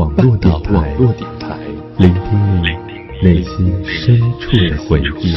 网络电台，聆听你内心深处的回忆。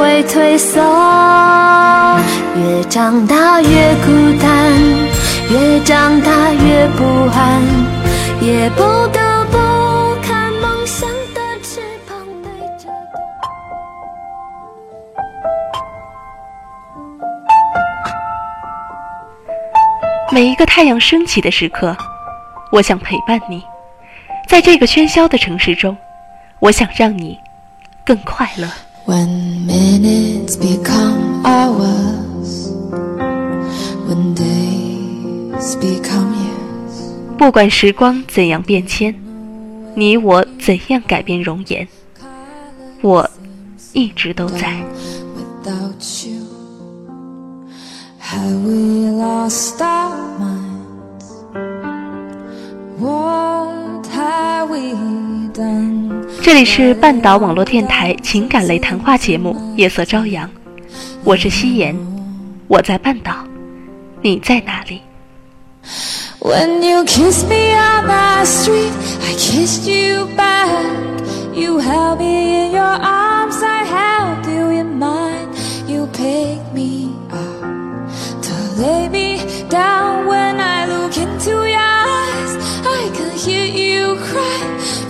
会退缩，越长大越孤单，越长大越不安，也不得不看梦想的翅膀背着。每一个太阳升起的时刻，我想陪伴你，在这个喧嚣的城市中，我想让你更快乐。When minutes become hours, when days become years. 不管时光怎样变迁，你我怎样改变容颜，我一直都在。Without you, have we lost our minds? What have we done? 这里是半岛网络电台情感类谈话节目《夜色朝阳》，我是夕颜，我在半岛，你在哪里？When you kiss me on the street, I kissed you back. You held me in your arms, I held you in mine. You picked me up to lay me down. When I look into your eyes, I can hear you cry.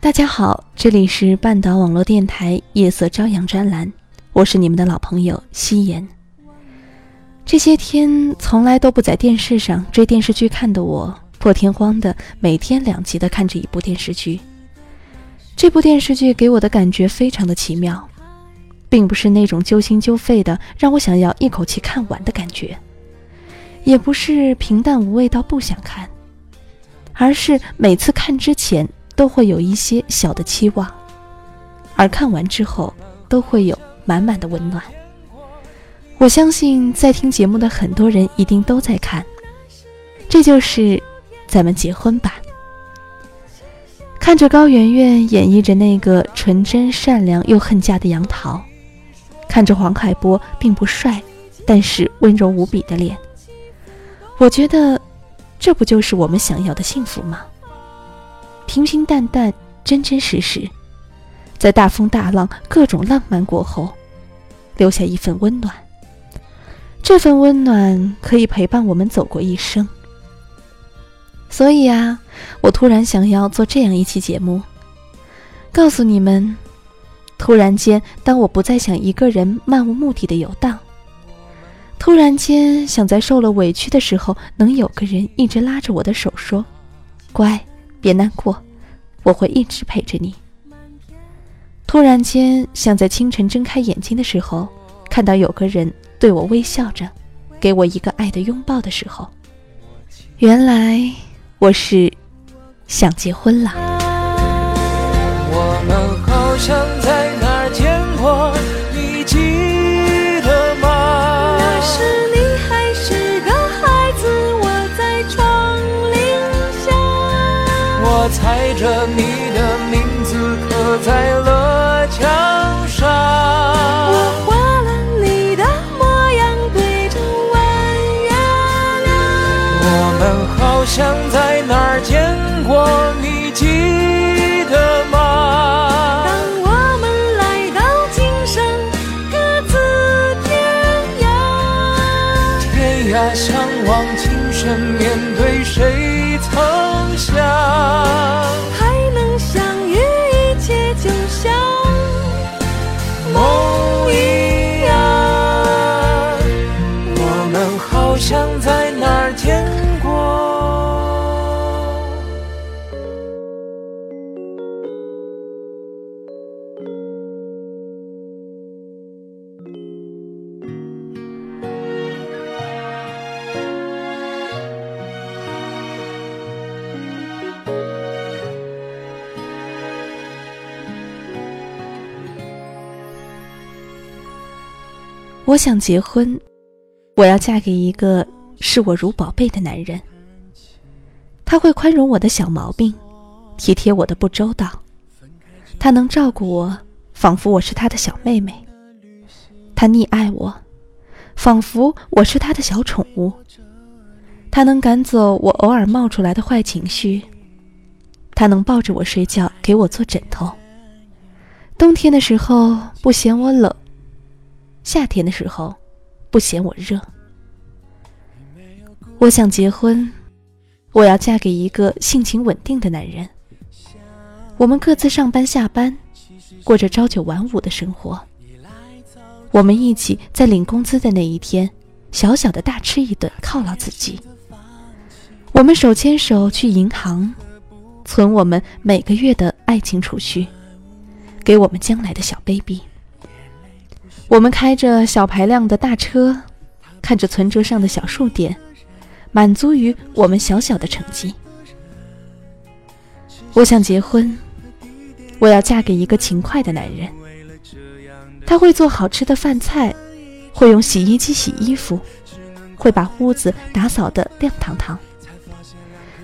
大家好，这里是半岛网络电台《夜色朝阳》专栏，我是你们的老朋友夕颜。这些天从来都不在电视上追电视剧看的我，破天荒的每天两集的看着一部电视剧。这部电视剧给我的感觉非常的奇妙，并不是那种揪心揪肺的让我想要一口气看完的感觉，也不是平淡无味到不想看，而是每次看之前。都会有一些小的期望，而看完之后都会有满满的温暖。我相信在听节目的很多人一定都在看，这就是《咱们结婚吧》。看着高圆圆演绎着那个纯真善良又恨嫁的杨桃，看着黄海波并不帅，但是温柔无比的脸，我觉得这不就是我们想要的幸福吗？平平淡淡，真真实实，在大风大浪、各种浪漫过后，留下一份温暖。这份温暖可以陪伴我们走过一生。所以啊，我突然想要做这样一期节目，告诉你们：突然间，当我不再想一个人漫无目的的游荡，突然间想在受了委屈的时候，能有个人一直拉着我的手说：“乖。”别难过，我会一直陪着你。突然间，想在清晨睁开眼睛的时候，看到有个人对我微笑着，给我一个爱的拥抱的时候，原来我是想结婚了。我们好像在太冷我想结婚，我要嫁给一个视我如宝贝的男人。他会宽容我的小毛病，体贴我的不周到。他能照顾我，仿佛我是他的小妹妹。他溺爱我，仿佛我是他的小宠物。他能赶走我偶尔冒出来的坏情绪。他能抱着我睡觉，给我做枕头。冬天的时候不嫌我冷。夏天的时候，不嫌我热。我想结婚，我要嫁给一个性情稳定的男人。我们各自上班下班，过着朝九晚五的生活。我们一起在领工资的那一天，小小的大吃一顿，犒劳自己。我们手牵手去银行，存我们每个月的爱情储蓄，给我们将来的小 baby。我们开着小排量的大车，看着存折上的小数点，满足于我们小小的成绩。我想结婚，我要嫁给一个勤快的男人。他会做好吃的饭菜，会用洗衣机洗衣服，会把屋子打扫得亮堂堂，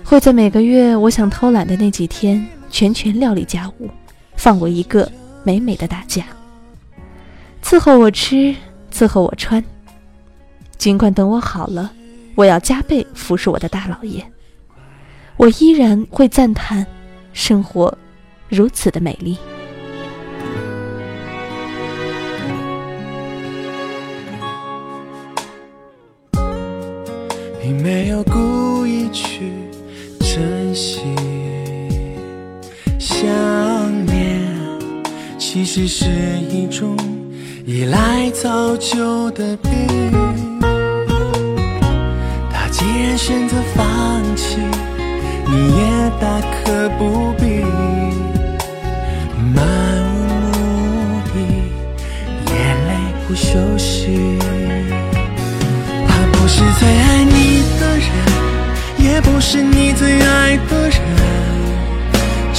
会在每个月我想偷懒的那几天全权料理家务，放我一个美美的大假。伺候我吃，伺候我穿。尽管等我好了，我要加倍服侍我的大老爷。我依然会赞叹，生活如此的美丽。并没有故意去珍惜想念，其实是一种。依赖早就的病，他既然选择放弃，你也大可不必漫无目的，眼泪不休息。他不是最爱你的人，也不是你最爱的人。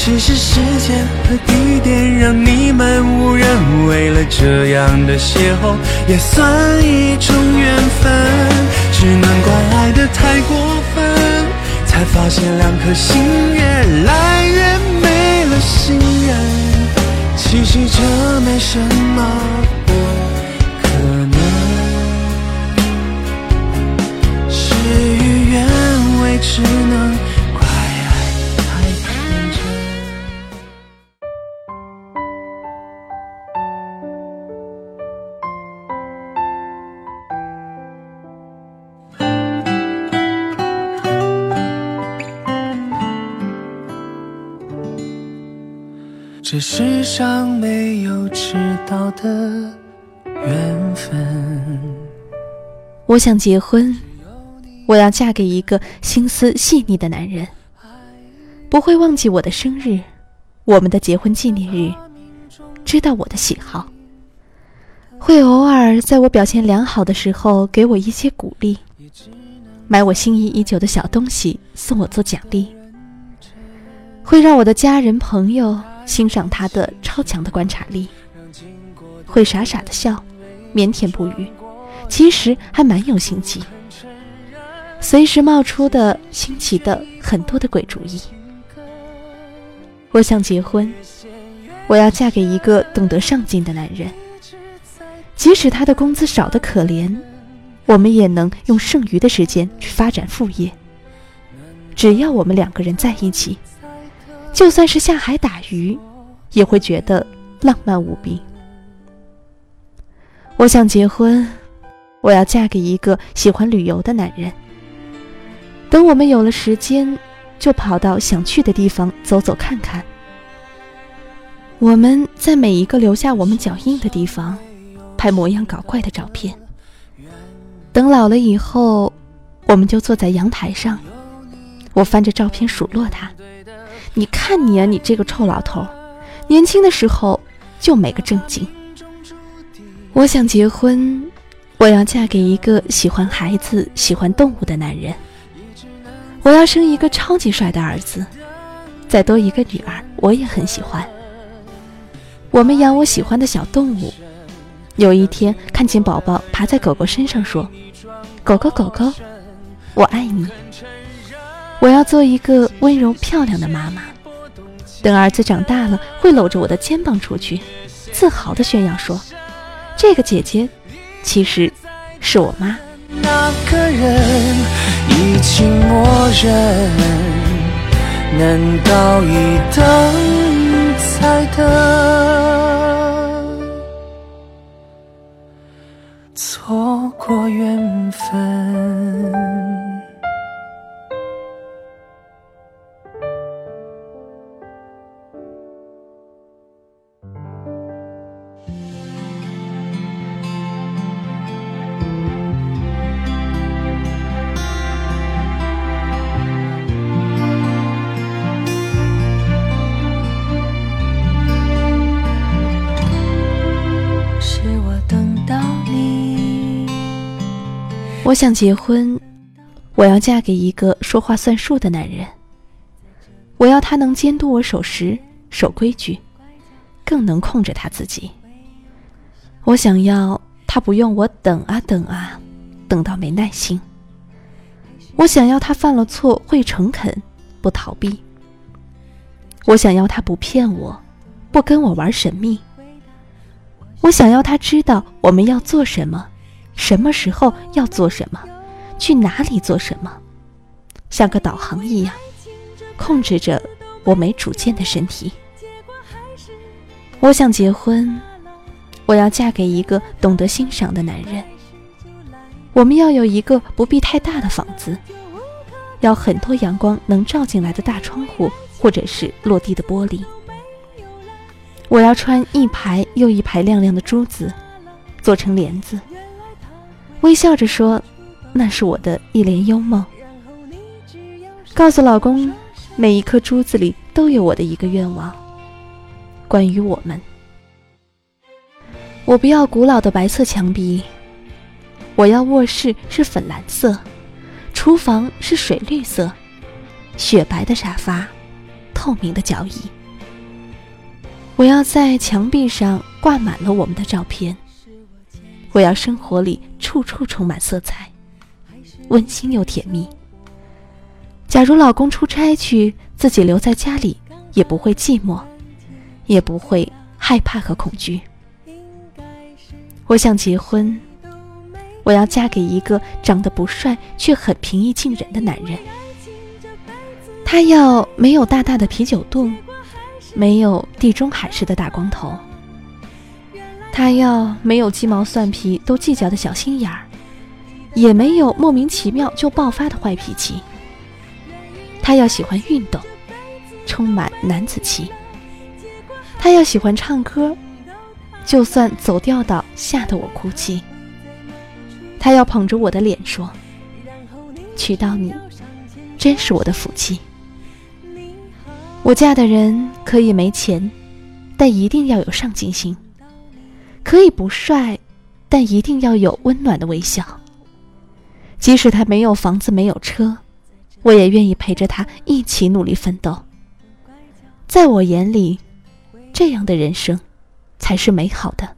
只是时间和地点让你们误认，为了这样的邂逅也算一种缘分。只能怪爱的太过分，才发现两颗心越来越没了信任。其实这没什么不可能，事与愿违，只能。这世上没有迟到的缘分。我想结婚，我要嫁给一个心思细腻的男人，不会忘记我的生日，我们的结婚纪念日，知道我的喜好，会偶尔在我表现良好的时候给我一些鼓励，买我心仪已久的小东西送我做奖励，会让我的家人朋友。欣赏他的超强的观察力，会傻傻的笑，腼腆不语，其实还蛮有心机，随时冒出的新奇的很多的鬼主意。我想结婚，我要嫁给一个懂得上进的男人。即使他的工资少得可怜，我们也能用剩余的时间去发展副业。只要我们两个人在一起，就算是下海打鱼，也会觉得浪漫无比。我想结婚，我要嫁给一个喜欢旅游的男人。等我们有了时间，就跑到想去的地方走走看看。我们在每一个留下我们脚印的地方，拍模样搞怪的照片。等老了以后，我们就坐在阳台上，我翻着照片数落他：“你看你啊，你这个臭老头，年轻的时候就没个正经。”我想结婚，我要嫁给一个喜欢孩子、喜欢动物的男人。我要生一个超级帅的儿子，再多一个女儿，我也很喜欢。我们养我喜欢的小动物，有一天看见宝宝爬在狗狗身上，说：“狗狗，狗狗，我爱你。”我要做一个温柔漂亮的妈妈，等儿子长大了，会搂着我的肩膀出去，自豪地炫耀说。这个姐姐，其实是我妈。那个人已经默认，难道一等再等，错过缘分？我想结婚，我要嫁给一个说话算数的男人。我要他能监督我守时、守规矩，更能控制他自己。我想要他不用我等啊等啊，等到没耐心。我想要他犯了错会诚恳，不逃避。我想要他不骗我，不跟我玩神秘。我想要他知道我们要做什么。什么时候要做什么，去哪里做什么，像个导航一样，控制着我没主见的身体。我想结婚，我要嫁给一个懂得欣赏的男人。我们要有一个不必太大的房子，要很多阳光能照进来的大窗户，或者是落地的玻璃。我要穿一排又一排亮亮的珠子，做成帘子。微笑着说：“那是我的一帘幽梦。”告诉老公，每一颗珠子里都有我的一个愿望。关于我们，我不要古老的白色墙壁，我要卧室是粉蓝色，厨房是水绿色，雪白的沙发，透明的脚椅。我要在墙壁上挂满了我们的照片。我要生活里处处充满色彩，温馨又甜蜜。假如老公出差去，自己留在家里，也不会寂寞，也不会害怕和恐惧。我想结婚，我要嫁给一个长得不帅却很平易近人的男人。他要没有大大的啤酒肚，没有地中海式的大光头。他要没有鸡毛蒜皮都计较的小心眼儿，也没有莫名其妙就爆发的坏脾气。他要喜欢运动，充满男子气。他要喜欢唱歌，就算走调到吓得我哭泣。他要捧着我的脸说：“娶到你，真是我的福气。”我嫁的人可以没钱，但一定要有上进心。可以不帅，但一定要有温暖的微笑。即使他没有房子，没有车，我也愿意陪着他一起努力奋斗。在我眼里，这样的人生才是美好的，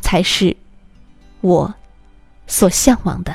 才是我所向往的。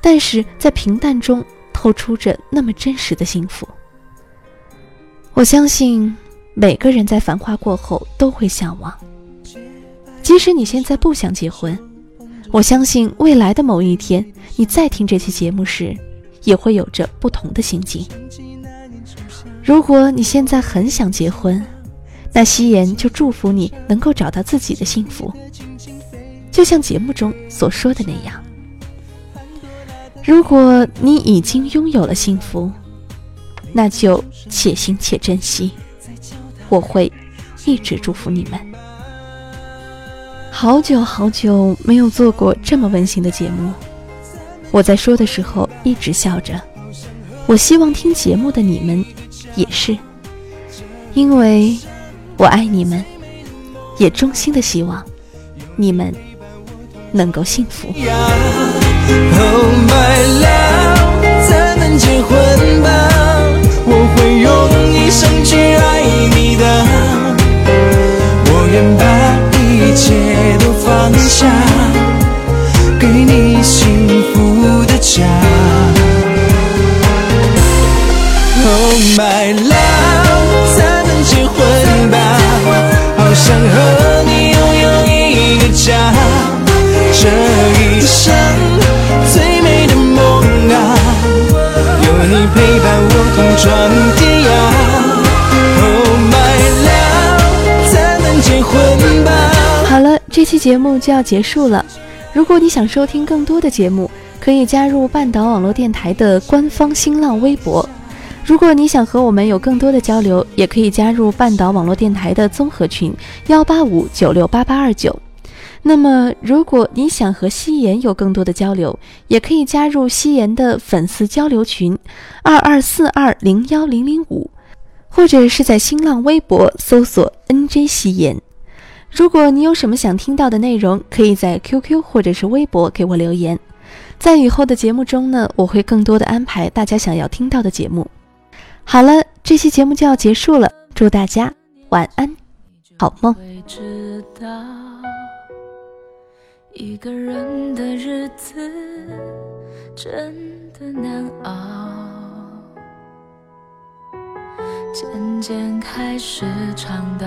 但是在平淡中透出着那么真实的幸福。我相信每个人在繁华过后都会向往，即使你现在不想结婚。我相信未来的某一天，你再听这期节目时，也会有着不同的心境。如果你现在很想结婚，那夕颜就祝福你能够找到自己的幸福，就像节目中所说的那样。如果你已经拥有了幸福，那就且行且珍惜。我会一直祝福你们。好久好久没有做过这么温馨的节目，我在说的时候一直笑着。我希望听节目的你们也是，因为我爱你们，也衷心的希望你们能够幸福。Oh my love，节目就要结束了。如果你想收听更多的节目，可以加入半岛网络电台的官方新浪微博。如果你想和我们有更多的交流，也可以加入半岛网络电台的综合群幺八五九六八八二九。那么，如果你想和夕颜有更多的交流，也可以加入夕颜的粉丝交流群二二四二零幺零零五，或者是在新浪微博搜索 “nj 夕颜”。如果你有什么想听到的内容，可以在 QQ 或者是微博给我留言。在以后的节目中呢，我会更多的安排大家想要听到的节目。好了，这期节目就要结束了，祝大家晚安，好梦。一个人的日子真的难熬，渐渐开始尝到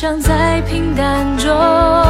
想在平淡中。